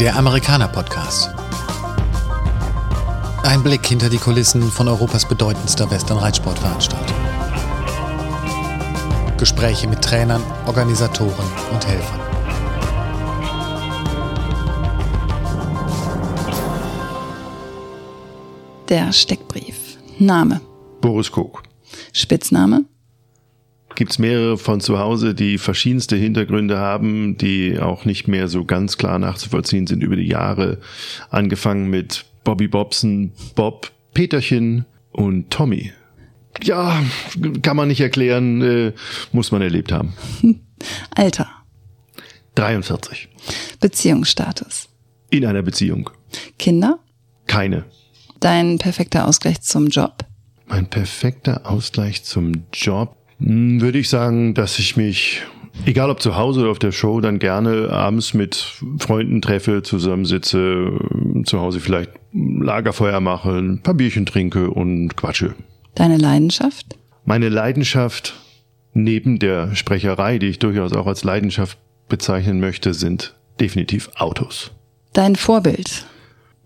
Der Amerikaner Podcast. Ein Blick hinter die Kulissen von Europas bedeutendster Western-Reitsportveranstaltung. Gespräche mit Trainern, Organisatoren und Helfern. Der Steckbrief. Name. Boris Kog. Spitzname. Gibt es mehrere von zu Hause, die verschiedenste Hintergründe haben, die auch nicht mehr so ganz klar nachzuvollziehen sind über die Jahre. Angefangen mit Bobby Bobson, Bob, Peterchen und Tommy. Ja, kann man nicht erklären, äh, muss man erlebt haben. Alter. 43. Beziehungsstatus. In einer Beziehung. Kinder. Keine. Dein perfekter Ausgleich zum Job. Mein perfekter Ausgleich zum Job würde ich sagen, dass ich mich, egal ob zu Hause oder auf der Show, dann gerne abends mit Freunden treffe, zusammensitze, zu Hause vielleicht Lagerfeuer mache, ein paar Bierchen trinke und quatsche. Deine Leidenschaft? Meine Leidenschaft neben der Sprecherei, die ich durchaus auch als Leidenschaft bezeichnen möchte, sind definitiv Autos. Dein Vorbild?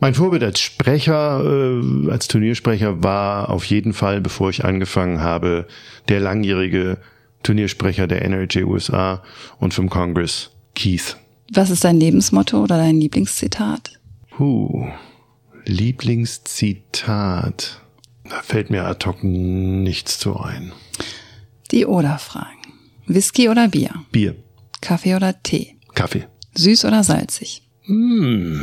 Mein Vorbild als Sprecher, äh, als Turniersprecher war auf jeden Fall, bevor ich angefangen habe, der langjährige Turniersprecher der NRJ USA und vom Congress, Keith. Was ist dein Lebensmotto oder dein Lieblingszitat? Puh, Lieblingszitat. Da fällt mir ad hoc nichts zu ein. Die Oder-Fragen. Whisky oder Bier? Bier. Kaffee oder Tee? Kaffee. Süß oder salzig? Hm.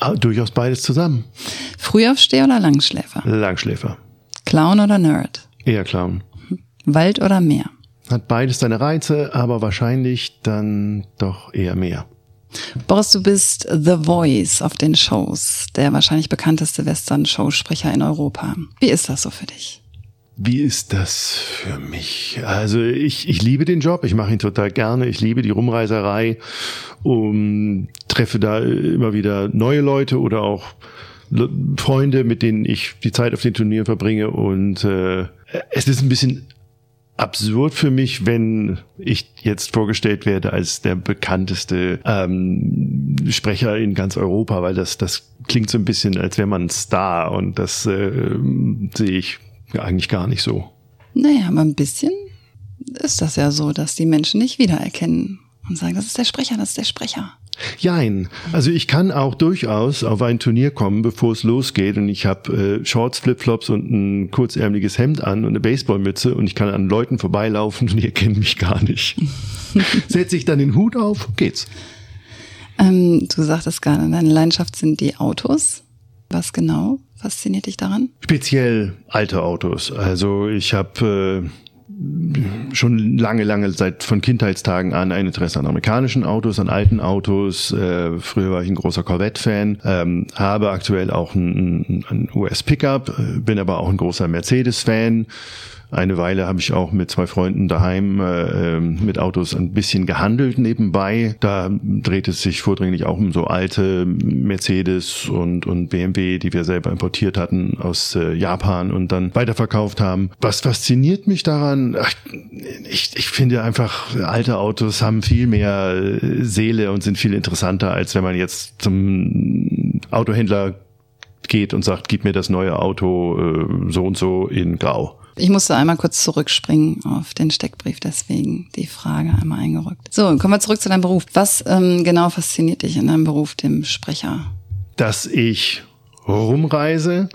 Äh, durchaus beides zusammen. Frühaufsteher oder Langschläfer? Langschläfer. Clown oder Nerd? Eher Clown. Wald oder Meer? Hat beides seine Reize, aber wahrscheinlich dann doch eher mehr. Boris, du bist The Voice auf den Shows, der wahrscheinlich bekannteste Western-Showsprecher in Europa. Wie ist das so für dich? Wie ist das für mich? Also ich, ich liebe den Job, ich mache ihn total gerne, ich liebe die Rumreiserei, um, treffe da immer wieder neue Leute oder auch Freunde, mit denen ich die Zeit auf den Turnieren verbringe und äh, es ist ein bisschen absurd für mich, wenn ich jetzt vorgestellt werde als der bekannteste ähm, Sprecher in ganz Europa, weil das, das klingt so ein bisschen, als wäre man ein Star und das äh, sehe ich eigentlich gar nicht so. Naja, aber ein bisschen ist das ja so, dass die Menschen nicht wiedererkennen und sagen, das ist der Sprecher, das ist der Sprecher. Jein. Also ich kann auch durchaus auf ein Turnier kommen, bevor es losgeht und ich habe äh, Shorts, Flipflops und ein kurzärmeliges Hemd an und eine Baseballmütze und ich kann an Leuten vorbeilaufen und die erkennen mich gar nicht. Setze ich dann den Hut auf, geht's. Ähm, du sagtest gerade, deine Leidenschaft sind die Autos. Was genau fasziniert dich daran? Speziell alte Autos. Also ich habe äh, schon lange, lange seit von Kindheitstagen an ein Interesse an amerikanischen Autos, an alten Autos. Äh, früher war ich ein großer Corvette-Fan, ähm, habe aktuell auch ein, ein US-Pickup, äh, bin aber auch ein großer Mercedes-Fan. Eine Weile habe ich auch mit zwei Freunden daheim äh, ähm, mit Autos ein bisschen gehandelt nebenbei. Da dreht es sich vordringlich auch um so alte Mercedes und, und BMW, die wir selber importiert hatten aus äh, Japan und dann weiterverkauft haben. Was fasziniert mich daran? Ach, ich, ich finde einfach, alte Autos haben viel mehr äh, Seele und sind viel interessanter, als wenn man jetzt zum Autohändler geht und sagt, gib mir das neue Auto äh, so und so in Grau. Ich musste einmal kurz zurückspringen auf den Steckbrief, deswegen die Frage einmal eingerückt. So, kommen wir zurück zu deinem Beruf. Was ähm, genau fasziniert dich in deinem Beruf, dem Sprecher? Dass ich rumreise,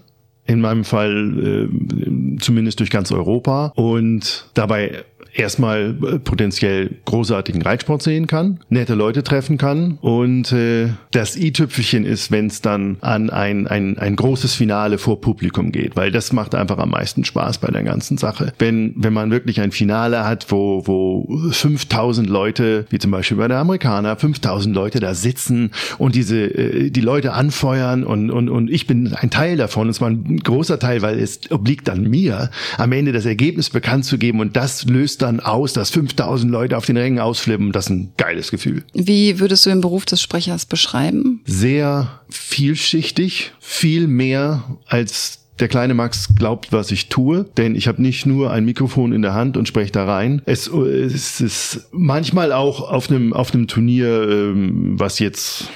in meinem Fall äh, zumindest durch ganz Europa und dabei erstmal äh, potenziell großartigen Reitsport sehen kann, nette Leute treffen kann und äh, das i-Tüpfelchen ist, wenn es dann an ein, ein, ein großes Finale vor Publikum geht, weil das macht einfach am meisten Spaß bei der ganzen Sache. Wenn, wenn man wirklich ein Finale hat, wo, wo 5000 Leute, wie zum Beispiel bei der Amerikaner, 5000 Leute da sitzen und diese, äh, die Leute anfeuern und, und, und ich bin ein Teil davon, und zwar ein großer Teil, weil es obliegt dann mir, am Ende das Ergebnis bekannt zu geben und das löst dann dann aus, dass 5000 Leute auf den Rängen ausflippen. Das ist ein geiles Gefühl. Wie würdest du den Beruf des Sprechers beschreiben? Sehr vielschichtig, viel mehr als der kleine Max glaubt, was ich tue, denn ich habe nicht nur ein Mikrofon in der Hand und spreche da rein. Es, es ist manchmal auch auf einem auf einem Turnier, ähm, was jetzt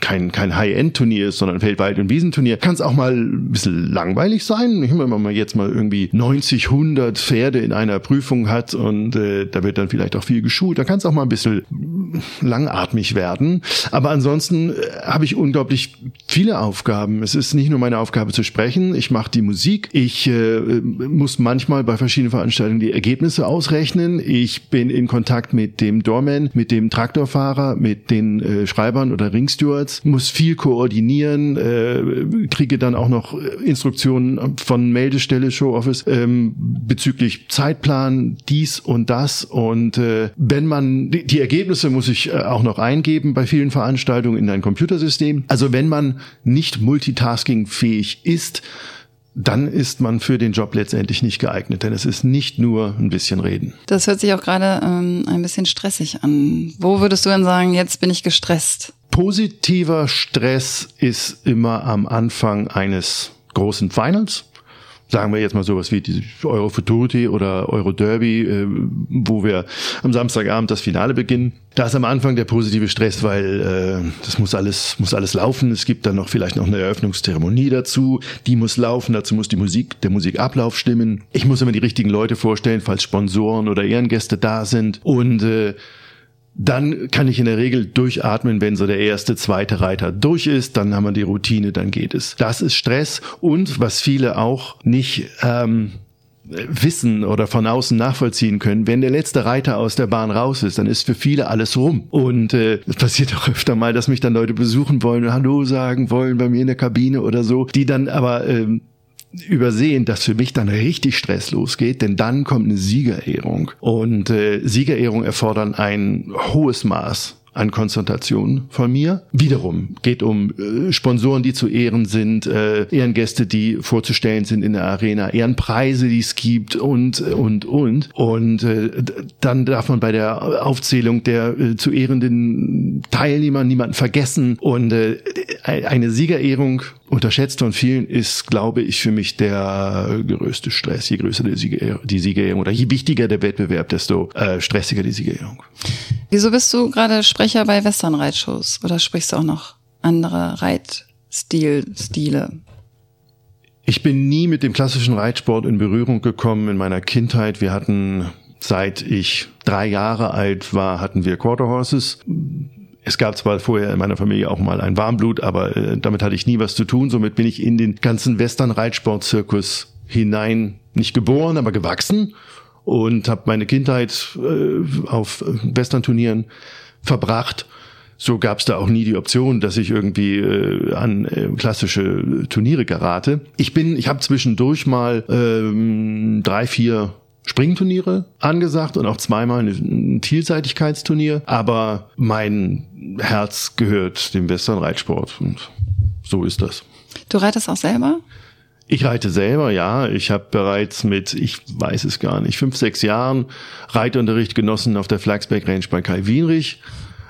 kein, kein High-End-Turnier ist, sondern Feldwald- und Wiesenturnier, kann es auch mal ein bisschen langweilig sein. Wenn man jetzt mal irgendwie 90, 100 Pferde in einer Prüfung hat und äh, da wird dann vielleicht auch viel geschult, dann kann es auch mal ein bisschen langatmig werden. Aber ansonsten äh, habe ich unglaublich viele Aufgaben. Es ist nicht nur meine Aufgabe zu sprechen, ich mache die Musik, ich äh, muss manchmal bei verschiedenen Veranstaltungen die Ergebnisse ausrechnen, ich bin in Kontakt mit dem Doorman, mit dem Traktorfahrer, mit den äh, Schreibern oder Ringstüren Stewards, muss viel koordinieren, äh, kriege dann auch noch Instruktionen von Meldestelle, Show Office ähm, bezüglich Zeitplan, dies und das. Und äh, wenn man die, die Ergebnisse muss ich äh, auch noch eingeben bei vielen Veranstaltungen in ein Computersystem. Also wenn man nicht multitaskingfähig ist, dann ist man für den Job letztendlich nicht geeignet, denn es ist nicht nur ein bisschen reden. Das hört sich auch gerade ähm, ein bisschen stressig an. Wo würdest du denn sagen, jetzt bin ich gestresst? Positiver Stress ist immer am Anfang eines großen Finals. Sagen wir jetzt mal sowas wie die Euro Futurity oder Euro Derby, äh, wo wir am Samstagabend das Finale beginnen. Da ist am Anfang der positive Stress, weil äh, das muss alles muss alles laufen. Es gibt dann noch vielleicht noch eine Eröffnungszeremonie dazu, die muss laufen. Dazu muss die Musik der Musikablauf stimmen. Ich muss immer die richtigen Leute vorstellen, falls Sponsoren oder Ehrengäste da sind und äh, dann kann ich in der Regel durchatmen, wenn so der erste, zweite Reiter durch ist, dann haben wir die Routine, dann geht es. Das ist Stress und was viele auch nicht ähm, wissen oder von außen nachvollziehen können, wenn der letzte Reiter aus der Bahn raus ist, dann ist für viele alles rum. Und äh, es passiert auch öfter mal, dass mich dann Leute besuchen wollen, Hallo sagen wollen bei mir in der Kabine oder so, die dann aber ähm, übersehen, dass für mich dann richtig Stress losgeht, denn dann kommt eine Siegerehrung. Und äh, Siegerehrung erfordern ein hohes Maß an Konzentration von mir. Wiederum geht um äh, Sponsoren, die zu Ehren sind, äh, Ehrengäste, die vorzustellen sind in der Arena, Ehrenpreise, die es gibt und und und. Und äh, dann darf man bei der Aufzählung der äh, zu ehrenden Teilnehmer niemanden vergessen. Und äh, eine Siegerehrung unterschätzt von vielen ist, glaube ich, für mich der größte Stress. Je größer die Siegerehrung, die Siegerehrung oder je wichtiger der Wettbewerb, desto äh, stressiger die Siegerehrung. Wieso bist du gerade Sprecher bei Westernreitshows oder sprichst du auch noch andere Reitstil-Stile? Ich bin nie mit dem klassischen Reitsport in Berührung gekommen in meiner Kindheit. Wir hatten, seit ich drei Jahre alt war, hatten wir Quarter Horses. Es gab zwar vorher in meiner Familie auch mal ein Warmblut, aber äh, damit hatte ich nie was zu tun. Somit bin ich in den ganzen Western-Reitsport-Zirkus hinein nicht geboren, aber gewachsen und habe meine Kindheit äh, auf Western-Turnieren verbracht. So gab es da auch nie die Option, dass ich irgendwie äh, an äh, klassische Turniere gerate. Ich bin, ich habe zwischendurch mal ähm, drei, vier Springturniere angesagt und auch zweimal ein Vielseitigkeitsturnier. Aber mein Herz gehört dem Western-Reitsport und so ist das. Du reitest auch selber? Ich reite selber, ja. Ich habe bereits mit, ich weiß es gar nicht, fünf, sechs Jahren Reitunterricht genossen auf der Flagsberg Range bei Kai Wienrich.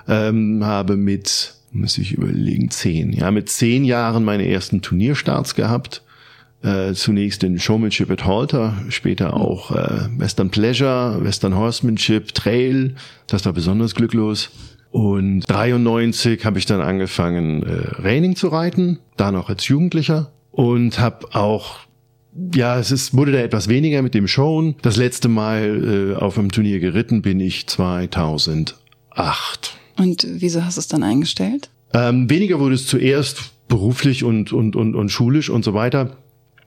Ähm, habe mit, muss ich überlegen, zehn, ja, mit zehn Jahren meine ersten Turnierstarts gehabt. Äh, zunächst den Showmanship at Halter, später auch äh, Western Pleasure, Western Horsemanship, Trail. Das war besonders glücklos. Und 93 habe ich dann angefangen, äh, Reining zu reiten, da noch als Jugendlicher und habe auch ja, es ist, wurde da etwas weniger mit dem Showen. Das letzte Mal äh, auf einem Turnier geritten bin ich 2008. Und wieso hast du es dann eingestellt? Ähm, weniger wurde es zuerst beruflich und, und, und, und schulisch und so weiter.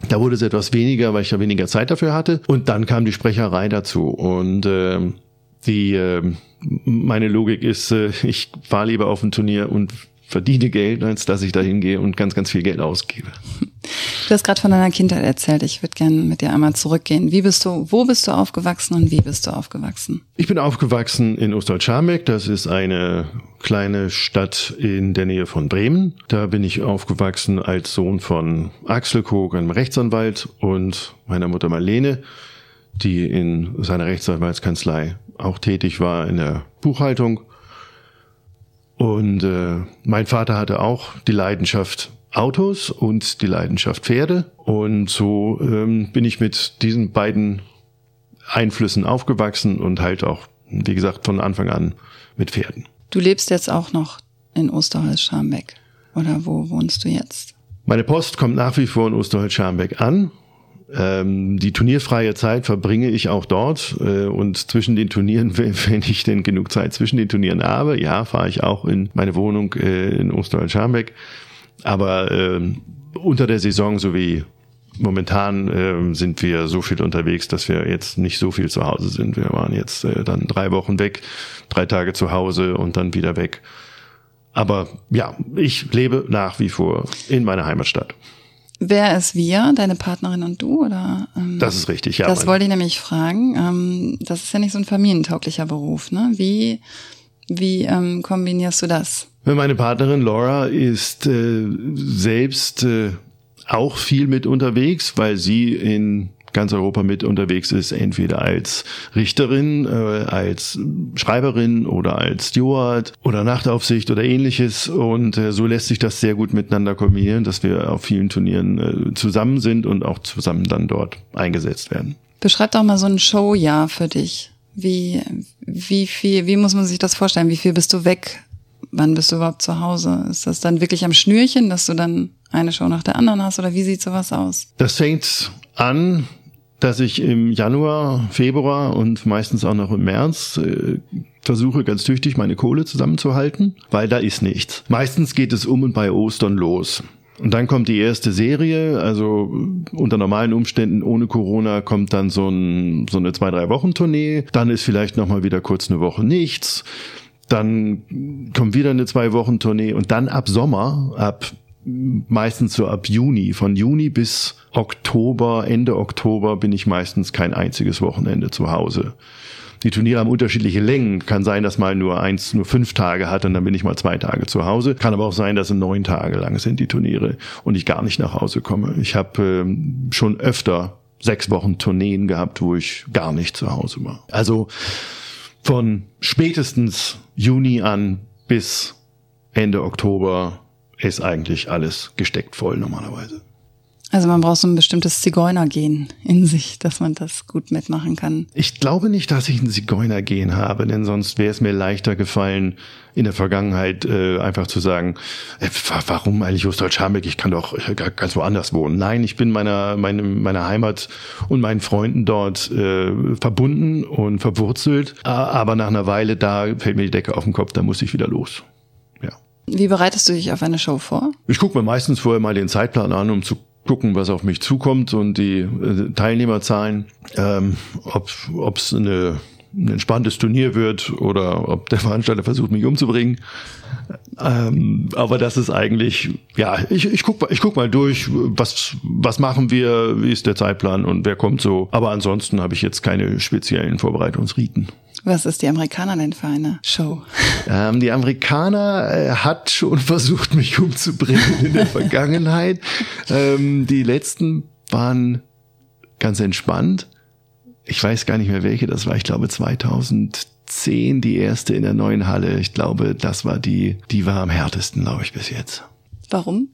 Da wurde es etwas weniger, weil ich ja weniger Zeit dafür hatte. Und dann kam die Sprecherei dazu. Und äh, die äh, meine Logik ist, äh, ich fahre lieber auf ein Turnier und verdiene Geld, als dass ich da hingehe und ganz, ganz viel Geld ausgebe. Du hast gerade von deiner Kindheit erzählt. Ich würde gerne mit dir einmal zurückgehen. Wie bist du, wo bist du aufgewachsen und wie bist du aufgewachsen? Ich bin aufgewachsen in Ostdeutsch-Scharmbeck. Das ist eine kleine Stadt in der Nähe von Bremen. Da bin ich aufgewachsen als Sohn von Axel Kog, einem Rechtsanwalt, und meiner Mutter Marlene, die in seiner Rechtsanwaltskanzlei auch tätig war in der Buchhaltung. Und äh, mein Vater hatte auch die Leidenschaft, Autos und die Leidenschaft Pferde. Und so ähm, bin ich mit diesen beiden Einflüssen aufgewachsen und halt auch, wie gesagt, von Anfang an mit Pferden. Du lebst jetzt auch noch in Osterholz-Scharmbeck. Oder wo wohnst du jetzt? Meine Post kommt nach wie vor in Osterholz-Scharmbeck an. Ähm, die turnierfreie Zeit verbringe ich auch dort äh, und zwischen den Turnieren, wenn ich denn genug Zeit zwischen den Turnieren habe, ja, fahre ich auch in meine Wohnung äh, in Osterholz-Scharmbeck. Aber äh, unter der Saison sowie momentan äh, sind wir so viel unterwegs, dass wir jetzt nicht so viel zu Hause sind. Wir waren jetzt äh, dann drei Wochen weg, drei Tage zu Hause und dann wieder weg. Aber ja, ich lebe nach wie vor in meiner Heimatstadt. Wer ist wir, deine Partnerin und du? Oder, ähm, das ist richtig, ja. Das wollte ich nämlich fragen. Ähm, das ist ja nicht so ein familientauglicher Beruf. Ne? Wie, wie ähm, kombinierst du das? Meine Partnerin Laura ist äh, selbst äh, auch viel mit unterwegs, weil sie in ganz Europa mit unterwegs ist, entweder als Richterin, äh, als Schreiberin oder als Steward oder Nachtaufsicht oder ähnliches. Und äh, so lässt sich das sehr gut miteinander kombinieren, dass wir auf vielen Turnieren äh, zusammen sind und auch zusammen dann dort eingesetzt werden. Beschreib doch mal so ein Showjahr für dich. Wie, wie viel, wie muss man sich das vorstellen? Wie viel bist du weg? Wann bist du überhaupt zu Hause? Ist das dann wirklich am Schnürchen, dass du dann eine Show nach der anderen hast oder wie sieht sowas aus? Das fängt an, dass ich im Januar, Februar und meistens auch noch im März äh, versuche ganz tüchtig meine Kohle zusammenzuhalten, weil da ist nichts. Meistens geht es um und bei Ostern los. Und dann kommt die erste Serie, also unter normalen Umständen ohne Corona kommt dann so, ein, so eine zwei, drei Wochen Tournee. Dann ist vielleicht nochmal wieder kurz eine Woche nichts. Dann kommt wieder eine zwei Wochen Tournee und dann ab Sommer, ab meistens so ab Juni. Von Juni bis Oktober, Ende Oktober bin ich meistens kein einziges Wochenende zu Hause. Die Turniere haben unterschiedliche Längen. Kann sein, dass mal nur eins, nur fünf Tage hat und dann bin ich mal zwei Tage zu Hause. Kann aber auch sein, dass es neun Tage lang sind die Turniere und ich gar nicht nach Hause komme. Ich habe ähm, schon öfter sechs Wochen Tourneen gehabt, wo ich gar nicht zu Hause war. Also von spätestens Juni an bis Ende Oktober ist eigentlich alles gesteckt voll normalerweise. Also man braucht so ein bestimmtes Zigeunergen in sich, dass man das gut mitmachen kann. Ich glaube nicht, dass ich ein Zigeunergen habe, denn sonst wäre es mir leichter gefallen, in der Vergangenheit äh, einfach zu sagen, äh, warum eigentlich Ostdeutsch-Scharmbeck? Ich kann doch ganz woanders wohnen. Nein, ich bin meiner, meinem, meiner Heimat und meinen Freunden dort äh, verbunden und verwurzelt. Aber nach einer Weile, da fällt mir die Decke auf den Kopf, da muss ich wieder los. Wie bereitest du dich auf eine Show vor? Ich gucke mir meistens vorher mal den Zeitplan an, um zu gucken, was auf mich zukommt und die äh, Teilnehmerzahlen, ähm, ob es eine ein entspanntes Turnier wird oder ob der Veranstalter versucht, mich umzubringen. Ähm, aber das ist eigentlich, ja, ich, ich guck, ich guck mal durch, was, was machen wir, wie ist der Zeitplan und wer kommt so. Aber ansonsten habe ich jetzt keine speziellen Vorbereitungsriten. Was ist die Amerikaner denn für eine Show? Ähm, die Amerikaner äh, hat schon versucht, mich umzubringen in der Vergangenheit. ähm, die letzten waren ganz entspannt. Ich weiß gar nicht mehr welche das war. Ich glaube 2010 die erste in der neuen Halle. Ich glaube, das war die, die war am härtesten, glaube ich, bis jetzt. Warum?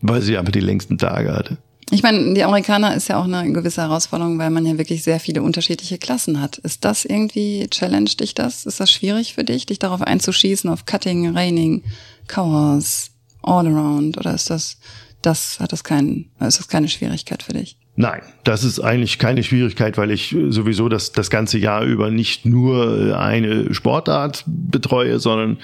Weil sie einfach die längsten Tage hatte. Ich meine, die Amerikaner ist ja auch eine gewisse Herausforderung, weil man ja wirklich sehr viele unterschiedliche Klassen hat. Ist das irgendwie, challenge dich das? Ist das schwierig für dich, dich darauf einzuschießen, auf Cutting, Reining, Cowhorse, Allround? Oder ist das, das, hat das kein, ist das keine Schwierigkeit für dich? Nein, das ist eigentlich keine Schwierigkeit, weil ich sowieso das, das ganze Jahr über nicht nur eine Sportart betreue, sondern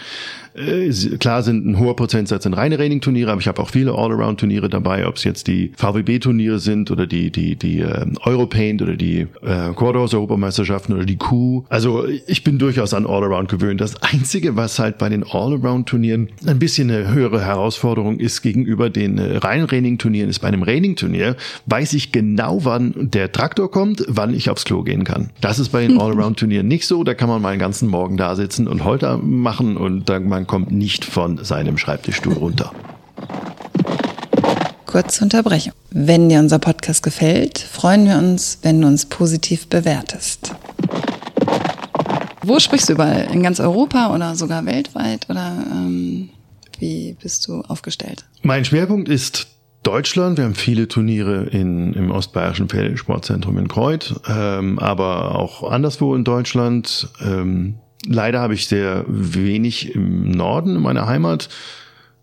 äh, klar sind ein hoher Prozentsatz in reine Training-Turniere, aber ich habe auch viele All-Around-Turniere dabei, ob es jetzt die VWB-Turniere sind oder die die die äh, Europaint oder die äh, Quarterhouse-Europameisterschaften oder die Q. Also ich bin durchaus an All-Around gewöhnt. Das Einzige, was halt bei den All-Around-Turnieren ein bisschen eine höhere Herausforderung ist gegenüber den äh, reinen Training-Turnieren, ist bei einem Training-Turnier, weiß ich genau, wann der Traktor kommt, wann ich aufs Klo gehen kann. Das ist bei den All-Around-Turnieren nicht so. Da kann man mal einen ganzen Morgen da sitzen und Holter machen und dann man kommt nicht von seinem Schreibtischstuhl runter. Kurze Unterbrechung. Wenn dir unser Podcast gefällt, freuen wir uns, wenn du uns positiv bewertest. Wo sprichst du überall? In ganz Europa oder sogar weltweit? Oder, ähm Wie bist du aufgestellt? Mein Schwerpunkt ist Deutschland. Wir haben viele Turniere in, im Ostbayerischen Pferdesportzentrum in Kreuth, ähm, aber auch anderswo in Deutschland. Ähm, leider habe ich sehr wenig im Norden in meiner Heimat.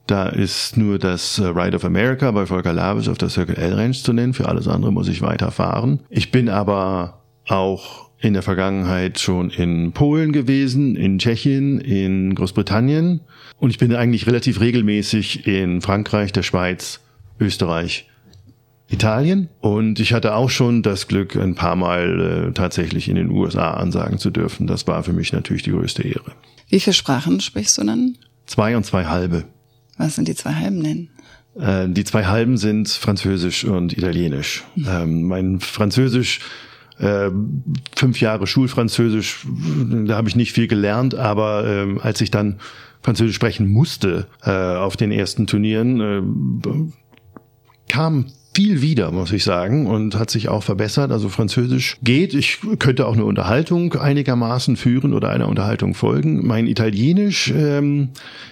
Da ist nur das Ride of America bei Volker Labus auf der Circle L Range zu nennen. Für alles andere muss ich weiter fahren. Ich bin aber auch in der Vergangenheit schon in Polen gewesen, in Tschechien, in Großbritannien und ich bin eigentlich relativ regelmäßig in Frankreich, der Schweiz, Österreich, Italien und ich hatte auch schon das Glück, ein paar Mal äh, tatsächlich in den USA ansagen zu dürfen. Das war für mich natürlich die größte Ehre. Wie viele Sprachen sprichst du dann? Zwei und zwei halbe. Was sind die zwei halben denn? Äh, die zwei halben sind Französisch und Italienisch. Mhm. Ähm, mein Französisch äh, fünf Jahre Schulfranzösisch, da habe ich nicht viel gelernt, aber äh, als ich dann Französisch sprechen musste äh, auf den ersten Turnieren, äh, kam viel wieder, muss ich sagen, und hat sich auch verbessert. Also Französisch geht. Ich könnte auch eine Unterhaltung einigermaßen führen oder einer Unterhaltung folgen. Mein Italienisch, ähm,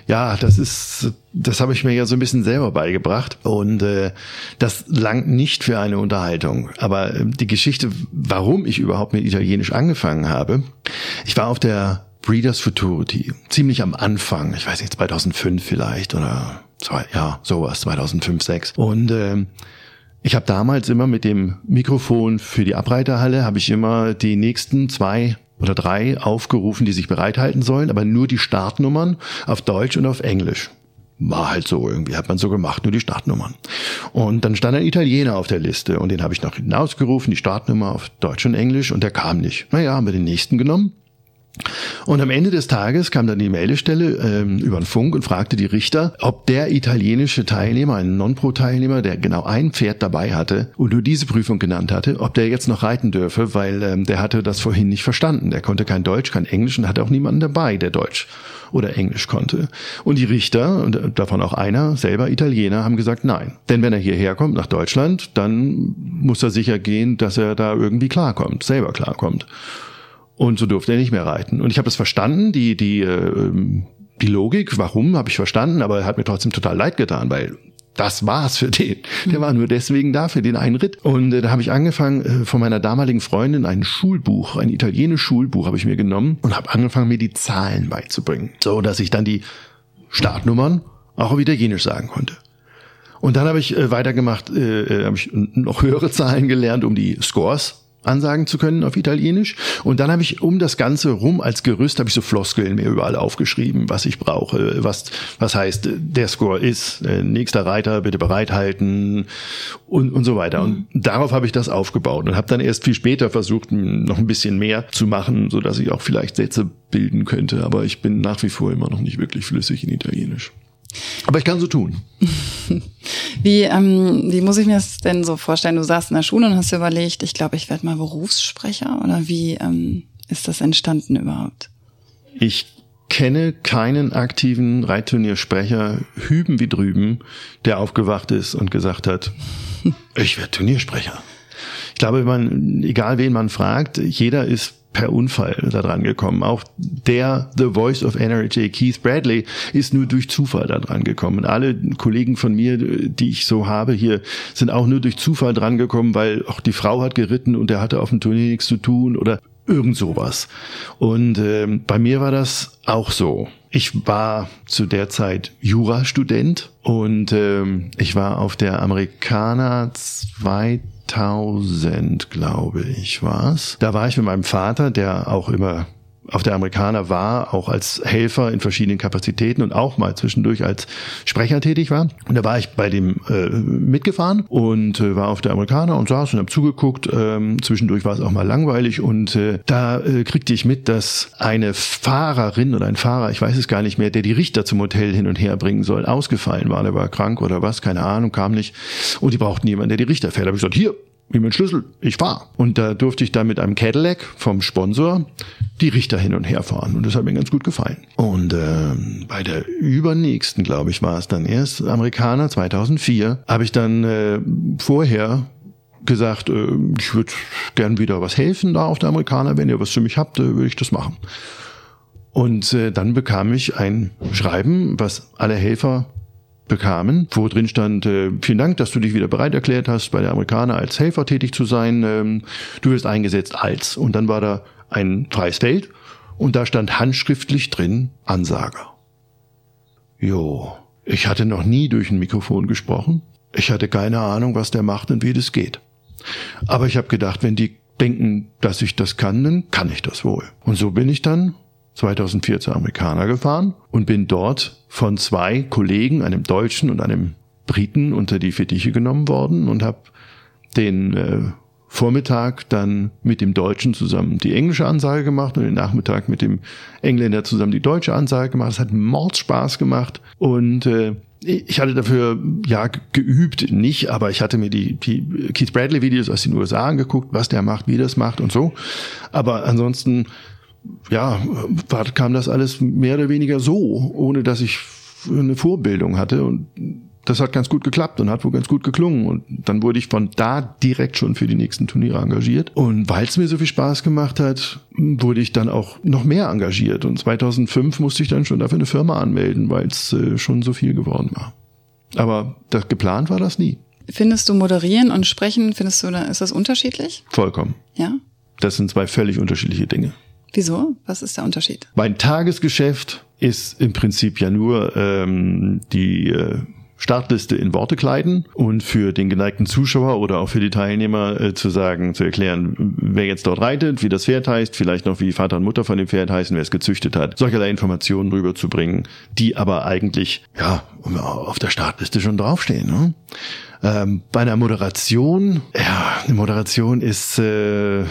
ja, das ist, das habe ich mir ja so ein bisschen selber beigebracht und äh, das langt nicht für eine Unterhaltung. Aber äh, die Geschichte, warum ich überhaupt mit Italienisch angefangen habe, ich war auf der Breeders Futurity, ziemlich am Anfang, ich weiß nicht, 2005 vielleicht oder zwei, ja, sowas, 2005, 6. Und äh, ich habe damals immer mit dem Mikrofon für die Abreiterhalle, habe ich immer die nächsten zwei oder drei aufgerufen, die sich bereithalten sollen, aber nur die Startnummern auf Deutsch und auf Englisch. War halt so, irgendwie hat man so gemacht, nur die Startnummern. Und dann stand ein Italiener auf der Liste und den habe ich noch hinausgerufen, die Startnummer auf Deutsch und Englisch und der kam nicht. Naja, haben wir den nächsten genommen und am Ende des Tages kam dann die Meldestelle ähm, über den Funk und fragte die Richter, ob der italienische Teilnehmer, ein Non-Pro-Teilnehmer, der genau ein Pferd dabei hatte und nur diese Prüfung genannt hatte, ob der jetzt noch reiten dürfe, weil ähm, der hatte das vorhin nicht verstanden. Der konnte kein Deutsch, kein Englisch und hatte auch niemanden dabei, der Deutsch oder Englisch konnte. Und die Richter, und davon auch einer, selber Italiener, haben gesagt, nein. Denn wenn er hierher kommt, nach Deutschland, dann muss er sicher gehen, dass er da irgendwie klarkommt, selber klarkommt. Und so durfte er nicht mehr reiten. Und ich habe das verstanden, die, die, äh, die Logik, warum, habe ich verstanden, aber er hat mir trotzdem total leid getan, weil das war's für den. Der war nur deswegen da für den einen Ritt. Und äh, da habe ich angefangen, äh, von meiner damaligen Freundin ein Schulbuch, ein italienisches Schulbuch habe ich mir genommen und habe angefangen, mir die Zahlen beizubringen. So, dass ich dann die Startnummern auch auf Italienisch sagen konnte. Und dann habe ich äh, weitergemacht, äh, äh habe ich noch höhere Zahlen gelernt, um die Scores ansagen zu können auf Italienisch. Und dann habe ich um das Ganze rum als Gerüst habe ich so Floskeln mir überall aufgeschrieben, was ich brauche, was was heißt der Score ist, äh, nächster Reiter bitte bereithalten und und so weiter. Und mhm. darauf habe ich das aufgebaut und habe dann erst viel später versucht noch ein bisschen mehr zu machen, so dass ich auch vielleicht Sätze bilden könnte. Aber ich bin nach wie vor immer noch nicht wirklich flüssig in Italienisch. Aber ich kann so tun. wie, ähm, wie muss ich mir das denn so vorstellen? Du saßt in der Schule und hast dir überlegt, ich glaube, ich werde mal Berufssprecher oder wie ähm, ist das entstanden überhaupt? Ich kenne keinen aktiven Reitturniersprecher, hüben wie drüben, der aufgewacht ist und gesagt hat, ich werde Turniersprecher. Ich glaube, man, egal wen man fragt, jeder ist per Unfall da dran gekommen. Auch der The Voice of NRJ, Keith Bradley, ist nur durch Zufall da dran gekommen. Alle Kollegen von mir, die ich so habe hier, sind auch nur durch Zufall dran gekommen, weil auch die Frau hat geritten und der hatte auf dem Turnier nichts zu tun oder irgend sowas. Und äh, bei mir war das auch so. Ich war zu der Zeit Jurastudent und äh, ich war auf der Amerikaner 2000 2000, glaube ich, war's. Da war ich mit meinem Vater, der auch immer auf der Amerikaner war, auch als Helfer in verschiedenen Kapazitäten und auch mal zwischendurch als Sprecher tätig war. Und da war ich bei dem äh, mitgefahren und äh, war auf der Amerikaner und saß und habe zugeguckt. Ähm, zwischendurch war es auch mal langweilig und äh, da äh, kriegte ich mit, dass eine Fahrerin oder ein Fahrer, ich weiß es gar nicht mehr, der die Richter zum Hotel hin und her bringen soll, ausgefallen war. Der war krank oder was, keine Ahnung, kam nicht. Und die brauchten jemanden, der die Richter fährt. Da habe ich gesagt, hier, wie mein Schlüssel, ich fahr. Und da durfte ich dann mit einem Cadillac vom Sponsor die Richter hin und her fahren. Und das hat mir ganz gut gefallen. Und äh, bei der übernächsten, glaube ich, war es dann erst, Amerikaner 2004, habe ich dann äh, vorher gesagt, äh, ich würde gern wieder was helfen da auf der Amerikaner. Wenn ihr was für mich habt, äh, würde ich das machen. Und äh, dann bekam ich ein Schreiben, was alle Helfer bekamen, wo drin stand, äh, vielen Dank, dass du dich wieder bereit erklärt hast, bei der Amerikaner als Helfer tätig zu sein. Ähm, du wirst eingesetzt als. Und dann war da ein freies Feld und da stand handschriftlich drin Ansager. Jo, ich hatte noch nie durch ein Mikrofon gesprochen. Ich hatte keine Ahnung, was der macht und wie das geht. Aber ich habe gedacht, wenn die denken, dass ich das kann, dann kann ich das wohl. Und so bin ich dann 2004 zur Amerikaner gefahren und bin dort von zwei Kollegen, einem Deutschen und einem Briten, unter die Fittiche genommen worden und habe den äh, Vormittag dann mit dem Deutschen zusammen die englische Ansage gemacht und den Nachmittag mit dem Engländer zusammen die deutsche Ansage gemacht. Es hat Mordspaß gemacht und äh, ich hatte dafür ja geübt, nicht, aber ich hatte mir die, die Keith Bradley Videos aus den USA angeguckt, was der macht, wie das macht und so. Aber ansonsten, ja, war, kam das alles mehr oder weniger so, ohne dass ich eine Vorbildung hatte und das hat ganz gut geklappt und hat wohl ganz gut geklungen. Und dann wurde ich von da direkt schon für die nächsten Turniere engagiert. Und weil es mir so viel Spaß gemacht hat, wurde ich dann auch noch mehr engagiert. Und 2005 musste ich dann schon dafür eine Firma anmelden, weil es äh, schon so viel geworden war. Aber das, geplant war das nie. Findest du moderieren und sprechen, findest du, ist das unterschiedlich? Vollkommen. Ja. Das sind zwei völlig unterschiedliche Dinge. Wieso? Was ist der Unterschied? Mein Tagesgeschäft ist im Prinzip ja nur ähm, die äh, Startliste in Worte kleiden und für den geneigten Zuschauer oder auch für die Teilnehmer äh, zu sagen, zu erklären, wer jetzt dort reitet, wie das Pferd heißt, vielleicht noch wie Vater und Mutter von dem Pferd heißen, wer es gezüchtet hat, solcherlei Informationen rüberzubringen, die aber eigentlich ja auf der Startliste schon draufstehen. Ne? Ähm, bei einer Moderation, ja, eine Moderation ist äh,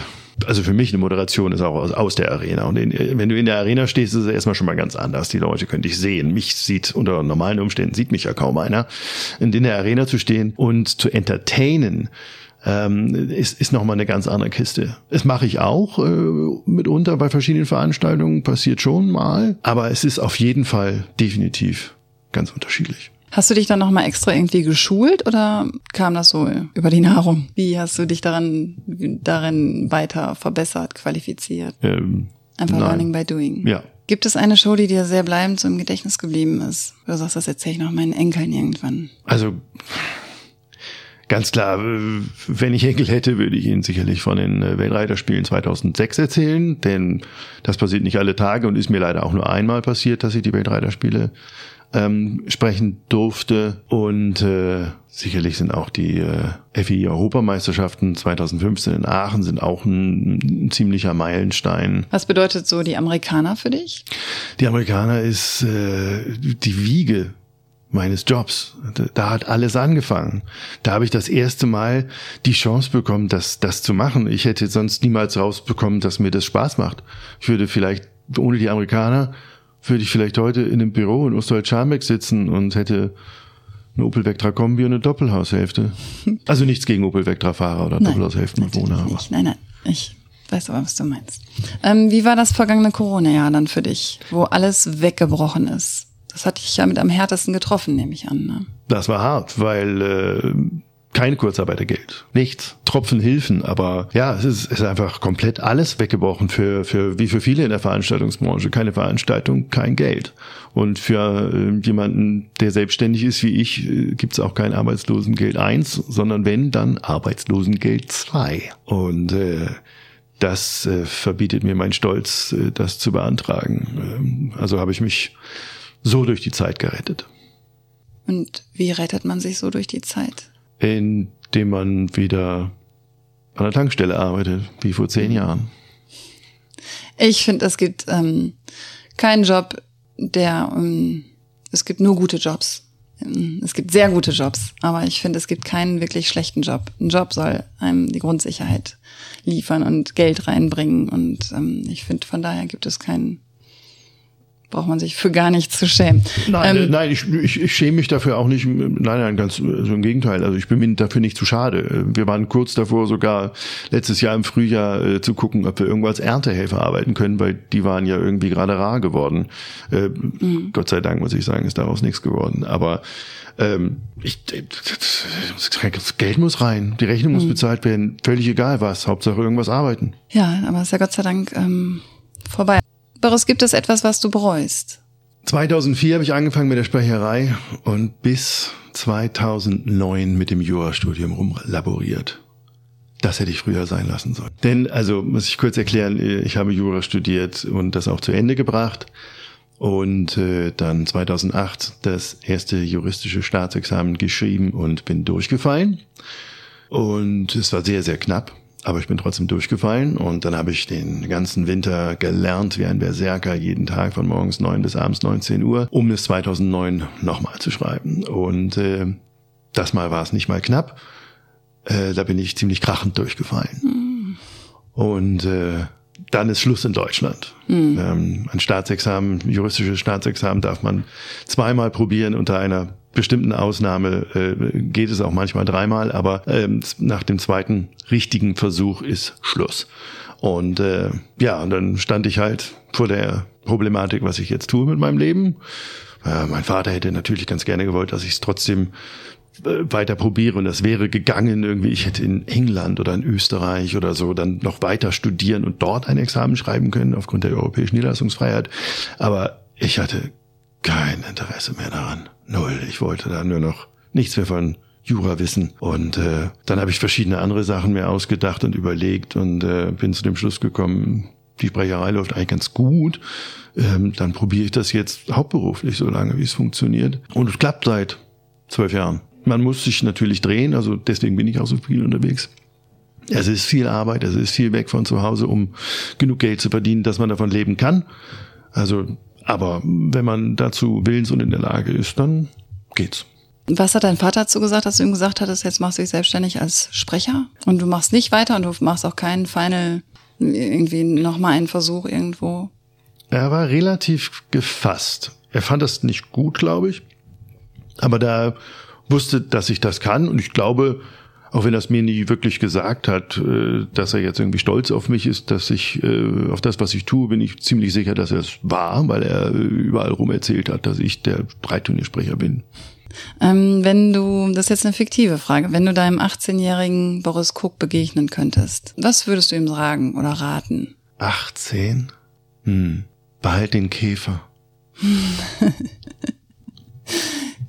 also für mich eine Moderation ist auch aus, aus der Arena. Und in, wenn du in der Arena stehst, ist es erstmal schon mal ganz anders. Die Leute können dich sehen. Mich sieht unter normalen Umständen sieht mich ja kaum einer. Und in der Arena zu stehen und zu entertainen, ähm, ist, ist nochmal eine ganz andere Kiste. Das mache ich auch äh, mitunter bei verschiedenen Veranstaltungen, passiert schon mal, aber es ist auf jeden Fall definitiv ganz unterschiedlich. Hast du dich dann nochmal extra irgendwie geschult oder kam das so über die Nahrung? Wie hast du dich daran, darin weiter verbessert, qualifiziert? Ähm, Einfach nein. Learning by Doing. Ja. Gibt es eine Show, die dir sehr bleibend so im Gedächtnis geblieben ist? Du sagst, das erzähle ich noch meinen Enkeln irgendwann. Also ganz klar, wenn ich Enkel hätte, würde ich Ihnen sicherlich von den äh, Weltreiterspielen 2006 erzählen, denn das passiert nicht alle Tage und ist mir leider auch nur einmal passiert, dass ich die Weltreiterspiele ähm, sprechen durfte. Und äh, sicherlich sind auch die äh, FI-Europameisterschaften 2015 in Aachen sind auch ein, ein, ziemlicher Meilenstein. Was bedeutet so die Amerikaner für dich? Die Amerikaner ist äh, die Wiege meines Jobs. Da hat alles angefangen. Da habe ich das erste Mal die Chance bekommen, das, das zu machen. Ich hätte sonst niemals rausbekommen, dass mir das Spaß macht. Ich würde vielleicht ohne die Amerikaner würde ich vielleicht heute in einem Büro in Osterholz-Scharmbeck sitzen und hätte eine Opel Vectra Kombi und eine Doppelhaushälfte. Also nichts gegen Opel Vectra-Fahrer oder Doppelhaushälftenbewohner. Nicht. Nein, nein, ich weiß aber, was du meinst. Ähm, wie war das vergangene Corona-Jahr dann für dich, wo alles weggebrochen ist? Das hat dich ja mit am härtesten getroffen, nehme ich an. Ne? Das war hart, weil äh, kein Kurzarbeitergeld, nichts, Tropfen Hilfen, aber ja, es ist, ist einfach komplett alles weggebrochen für, für, wie für viele in der Veranstaltungsbranche. Keine Veranstaltung, kein Geld. Und für äh, jemanden, der selbstständig ist wie ich, äh, gibt es auch kein Arbeitslosengeld 1, sondern wenn, dann Arbeitslosengeld 2. Und äh, das äh, verbietet mir mein Stolz, äh, das zu beantragen. Ähm, also habe ich mich so durch die Zeit gerettet. Und wie rettet man sich so durch die Zeit? Indem man wieder an der Tankstelle arbeitet, wie vor zehn Jahren. Ich finde, es gibt ähm, keinen Job, der ähm, es gibt nur gute Jobs. Ähm, es gibt sehr gute Jobs, aber ich finde, es gibt keinen wirklich schlechten Job. Ein Job soll einem die Grundsicherheit liefern und Geld reinbringen. Und ähm, ich finde, von daher gibt es keinen braucht man sich für gar nichts zu schämen. Nein, ähm, nein, ich, ich, ich schäme mich dafür auch nicht. Nein, nein, ganz so im Gegenteil. Also ich bin mir dafür nicht zu schade. Wir waren kurz davor, sogar letztes Jahr im Frühjahr äh, zu gucken, ob wir irgendwo als Erntehelfer arbeiten können, weil die waren ja irgendwie gerade rar geworden. Äh, mhm. Gott sei Dank muss ich sagen, ist daraus nichts geworden. Aber ähm, ich, das Geld muss rein, die Rechnung muss mhm. bezahlt werden, völlig egal was. Hauptsache irgendwas arbeiten. Ja, aber ist ja Gott sei Dank ähm, vorbei Boris, gibt es etwas, was du bereust? 2004 habe ich angefangen mit der Sprecherei und bis 2009 mit dem Jurastudium rumlaboriert. Das hätte ich früher sein lassen sollen. Denn, also muss ich kurz erklären, ich habe Jura studiert und das auch zu Ende gebracht und äh, dann 2008 das erste juristische Staatsexamen geschrieben und bin durchgefallen. Und es war sehr, sehr knapp, aber ich bin trotzdem durchgefallen und dann habe ich den ganzen Winter gelernt wie ein Berserker jeden Tag von morgens neun bis abends 19 Uhr, um es 2009 nochmal zu schreiben. Und äh, das Mal war es nicht mal knapp äh, da bin ich ziemlich krachend durchgefallen. Mhm. Und äh, dann ist Schluss in Deutschland. Mhm. Ähm, ein Staatsexamen, juristisches Staatsexamen darf man zweimal probieren unter einer bestimmten Ausnahme äh, geht es auch manchmal dreimal, aber ähm, nach dem zweiten richtigen Versuch ist Schluss. Und äh, ja, und dann stand ich halt vor der Problematik, was ich jetzt tue mit meinem Leben. Äh, mein Vater hätte natürlich ganz gerne gewollt, dass ich es trotzdem äh, weiter probiere und das wäre gegangen irgendwie, ich hätte in England oder in Österreich oder so dann noch weiter studieren und dort ein Examen schreiben können aufgrund der europäischen Niederlassungsfreiheit. Aber ich hatte kein Interesse mehr daran. Null. Ich wollte da nur noch nichts mehr von Jura wissen. Und äh, dann habe ich verschiedene andere Sachen mir ausgedacht und überlegt und äh, bin zu dem Schluss gekommen, die Sprecherei läuft eigentlich ganz gut. Ähm, dann probiere ich das jetzt hauptberuflich, so lange wie es funktioniert. Und es klappt seit zwölf Jahren. Man muss sich natürlich drehen, also deswegen bin ich auch so viel unterwegs. Es ist viel Arbeit, es ist viel weg von zu Hause, um genug Geld zu verdienen, dass man davon leben kann. Also, aber wenn man dazu willens und in der Lage ist, dann geht's. Was hat dein Vater dazu gesagt, dass du ihm gesagt hattest, jetzt machst du dich selbstständig als Sprecher und du machst nicht weiter und du machst auch keinen Final, irgendwie nochmal einen Versuch irgendwo? Er war relativ gefasst. Er fand das nicht gut, glaube ich. Aber da wusste, dass ich das kann und ich glaube, auch wenn er es mir nie wirklich gesagt hat, äh, dass er jetzt irgendwie stolz auf mich ist, dass ich äh, auf das, was ich tue, bin ich ziemlich sicher, dass er es war, weil er überall rum erzählt hat, dass ich der Breitturniersprecher bin. Ähm, wenn du, das ist jetzt eine fiktive Frage, wenn du deinem 18-jährigen Boris Cook begegnen könntest, was würdest du ihm sagen oder raten? 18? Hm, behalt den Käfer.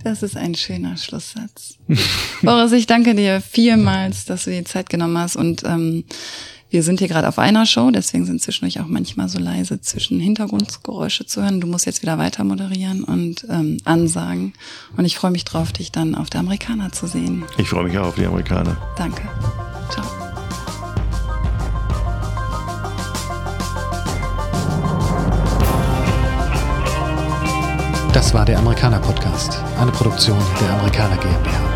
Das ist ein schöner Schlusssatz. Boris, ich danke dir vielmals, dass du dir Zeit genommen hast und ähm, wir sind hier gerade auf einer Show, deswegen sind zwischendurch auch manchmal so leise zwischen Hintergrundgeräusche zu hören. Du musst jetzt wieder weiter moderieren und ähm, ansagen. Und ich freue mich drauf, dich dann auf der Amerikaner zu sehen. Ich freue mich auch auf die Amerikaner. Danke. Ciao. Das war der Amerikaner Podcast, eine Produktion der Amerikaner GmbH.